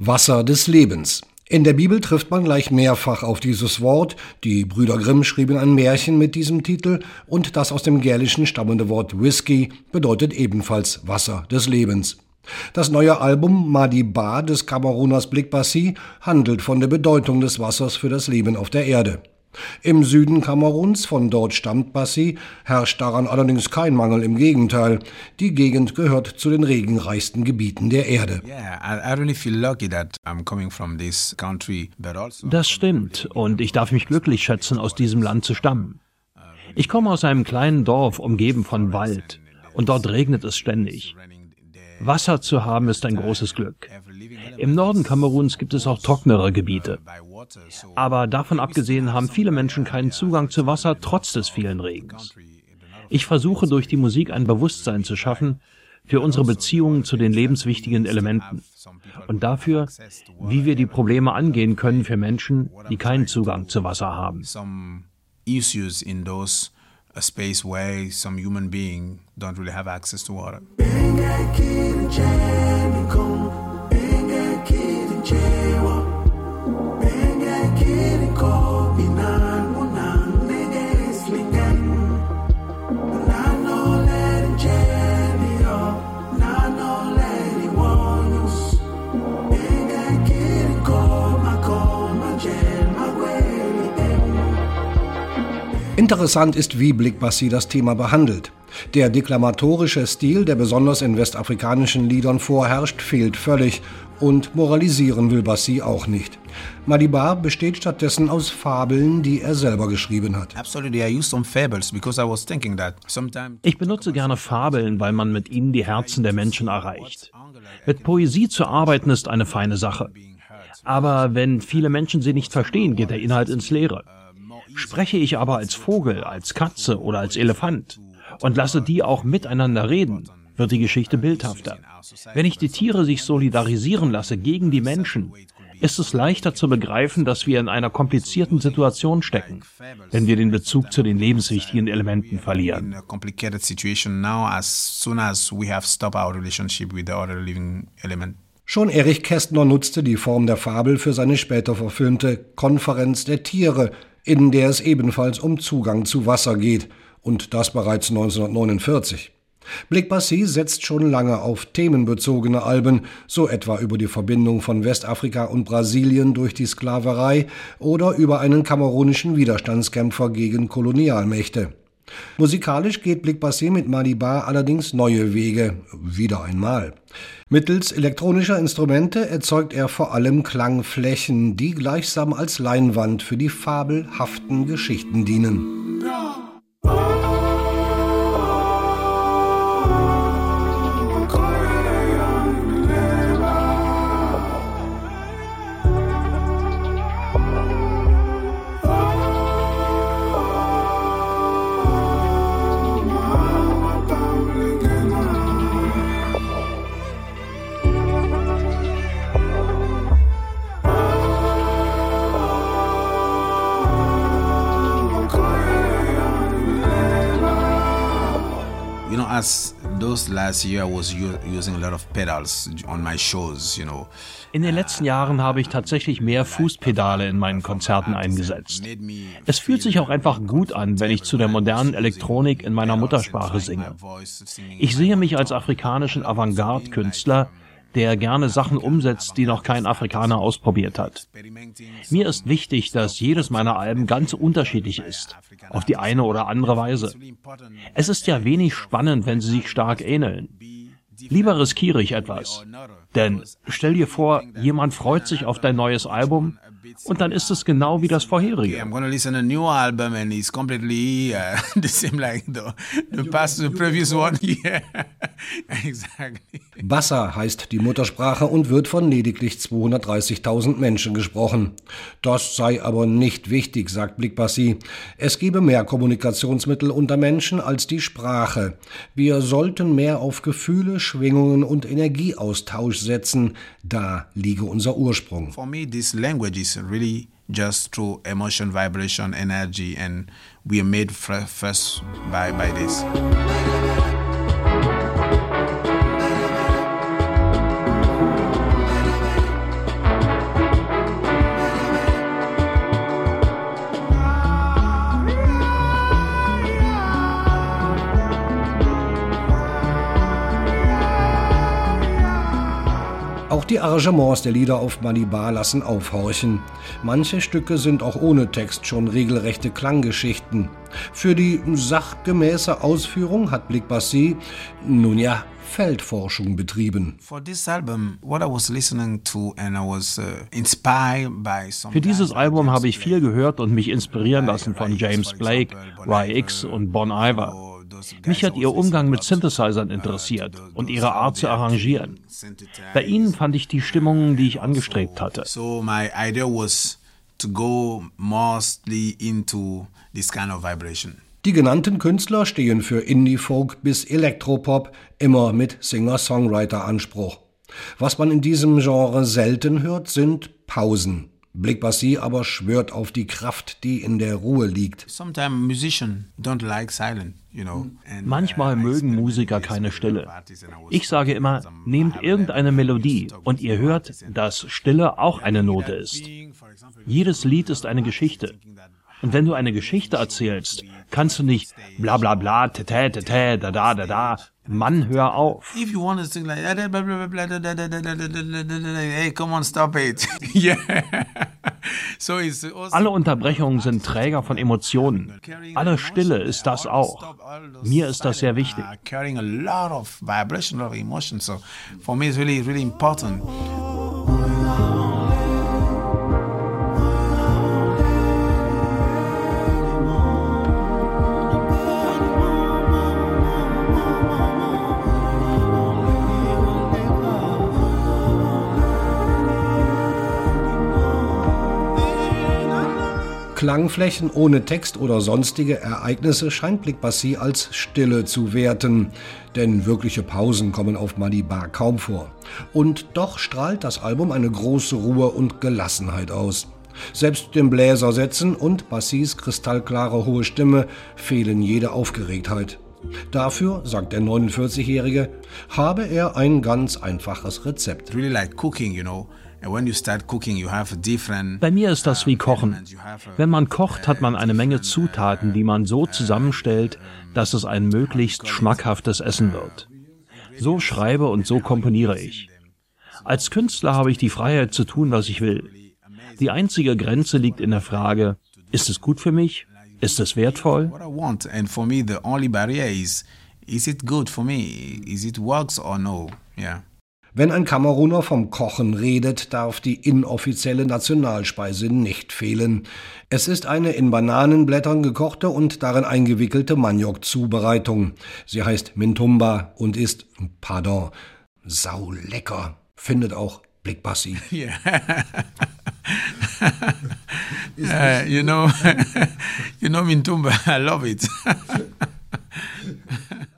Wasser des Lebens. In der Bibel trifft man gleich mehrfach auf dieses Wort. Die Brüder Grimm schrieben ein Märchen mit diesem Titel und das aus dem Gälischen stammende Wort Whisky bedeutet ebenfalls Wasser des Lebens. Das neue Album Madi Ba des Kameruners Blick Bassi handelt von der Bedeutung des Wassers für das Leben auf der Erde. Im Süden Kameruns, von dort stammt Bassi, herrscht daran allerdings kein Mangel, im Gegenteil. Die Gegend gehört zu den regenreichsten Gebieten der Erde. Also das stimmt und ich darf mich glücklich schätzen, aus diesem Land zu stammen. Ich komme aus einem kleinen Dorf, umgeben von Wald, und dort regnet es ständig. Wasser zu haben ist ein großes Glück. Im Norden Kameruns gibt es auch trocknere Gebiete. Aber davon abgesehen haben viele Menschen keinen Zugang zu Wasser trotz des vielen Regens. Ich versuche durch die Musik ein Bewusstsein zu schaffen für unsere Beziehungen zu den lebenswichtigen Elementen und dafür, wie wir die Probleme angehen können für Menschen, die keinen Zugang zu Wasser haben. A space where some human being don't really have access to water. Interessant ist, wie Blick Bassi das Thema behandelt. Der deklamatorische Stil, der besonders in westafrikanischen Liedern vorherrscht, fehlt völlig und moralisieren will Bassi auch nicht. Madiba besteht stattdessen aus Fabeln, die er selber geschrieben hat. Ich benutze gerne Fabeln, weil man mit ihnen die Herzen der Menschen erreicht. Mit Poesie zu arbeiten ist eine feine Sache. Aber wenn viele Menschen sie nicht verstehen, geht der Inhalt ins Leere. Spreche ich aber als Vogel, als Katze oder als Elefant und lasse die auch miteinander reden, wird die Geschichte bildhafter. Wenn ich die Tiere sich solidarisieren lasse gegen die Menschen, ist es leichter zu begreifen, dass wir in einer komplizierten Situation stecken, wenn wir den Bezug zu den lebenswichtigen Elementen verlieren. Schon Erich Kästner nutzte die Form der Fabel für seine später verfilmte Konferenz der Tiere, in der es ebenfalls um Zugang zu Wasser geht, und das bereits 1949. Blick Bassi setzt schon lange auf themenbezogene Alben, so etwa über die Verbindung von Westafrika und Brasilien durch die Sklaverei oder über einen kamerunischen Widerstandskämpfer gegen Kolonialmächte. Musikalisch geht Blick Bassi mit Madiba allerdings neue Wege, wieder einmal. Mittels elektronischer Instrumente erzeugt er vor allem Klangflächen, die gleichsam als Leinwand für die fabelhaften Geschichten dienen. As those last year was using a lot of pedals on my shows, you know. In den letzten Jahren habe ich tatsächlich mehr Fußpedale in meinen Konzerten eingesetzt. Es fühlt sich auch einfach gut an, wenn ich zu der modernen Elektronik in meiner Muttersprache singe. Ich sehe mich als afrikanischen Avantgarde-Künstler, der gerne Sachen umsetzt, die noch kein Afrikaner ausprobiert hat. Mir ist wichtig, dass jedes meiner Alben ganz unterschiedlich ist, auf die eine oder andere Weise. Es ist ja wenig spannend, wenn sie sich stark ähneln. Lieber riskiere ich etwas. Denn stell dir vor, jemand freut sich auf dein neues Album und dann ist es genau wie das vorherige. I'm gonna listen a new album and it's completely uh, the same like the, the past, the previous one. Yeah, exactly. Bassa heißt die Muttersprache und wird von lediglich 230.000 Menschen gesprochen. Das sei aber nicht wichtig, sagt Blickbassi. Es gebe mehr Kommunikationsmittel unter Menschen als die Sprache. Wir sollten mehr auf Gefühle, Schwingungen und Energieaustausch setzen. Da liege unser Ursprung. For me, this language is really just through emotion, vibration, energy, and we are made first by, by this. Die Arrangements der Lieder auf Malibar lassen aufhorchen. Manche Stücke sind auch ohne Text schon regelrechte Klanggeschichten. Für die sachgemäße Ausführung hat Blick Bassi, nun ja, Feldforschung betrieben. Uh, Für dieses Album habe ich viel gehört und mich inspirieren lassen von James Blake, Ry X und Bon Iver. Mich hat ihr Umgang mit Synthesizern interessiert und ihre Art zu arrangieren. Bei ihnen fand ich die Stimmung, die ich angestrebt hatte. So my idea was to go mostly into this kind of vibration. Die genannten Künstler stehen für Indie-Folk bis Elektropop, immer mit Singer-Songwriter-Anspruch. Was man in diesem Genre selten hört, sind Pausen. Blick Bassi aber schwört auf die Kraft, die in der Ruhe liegt. Manchmal mögen Musiker keine Stille. Ich sage immer, nehmt irgendeine Melodie und ihr hört, dass Stille auch eine Note ist. Jedes Lied ist eine Geschichte. Und wenn du eine Geschichte erzählst, kannst du nicht bla bla bla, tete, tete, da da da da. Mann, hör auf. If you want to sing like hey, come on, stop it. yeah. Alle Unterbrechungen sind Träger von Emotionen. Alle Stille ist das auch. Mir ist das sehr wichtig. Carrying a lot of vibration, a lot of emotion. So for me, it's really, really important. Klangflächen ohne Text oder sonstige Ereignisse scheint Blick Bassi als Stille zu werten, denn wirkliche Pausen kommen auf Malibar kaum vor. Und doch strahlt das Album eine große Ruhe und Gelassenheit aus. Selbst den Bläsersätzen und Bassis kristallklare hohe Stimme fehlen jede Aufgeregtheit. Dafür, sagt der 49-Jährige, habe er ein ganz einfaches Rezept. Really like cooking, you know. Bei mir ist das wie Kochen. Wenn man kocht, hat man eine Menge Zutaten, die man so zusammenstellt, dass es ein möglichst schmackhaftes Essen wird. So schreibe und so komponiere ich. Als Künstler habe ich die Freiheit zu tun, was ich will. Die einzige Grenze liegt in der Frage, ist es gut für mich? Ist es wertvoll? Is it good for me? Is it works or no? Yeah. Wenn ein Kameruner vom Kochen redet, darf die inoffizielle Nationalspeise nicht fehlen. Es ist eine in Bananenblättern gekochte und darin eingewickelte Maniok-Zubereitung. Sie heißt Mintumba und ist, pardon, saulecker, findet auch Blickbassi. Yeah. uh, you know, you know Mintumba, I love it.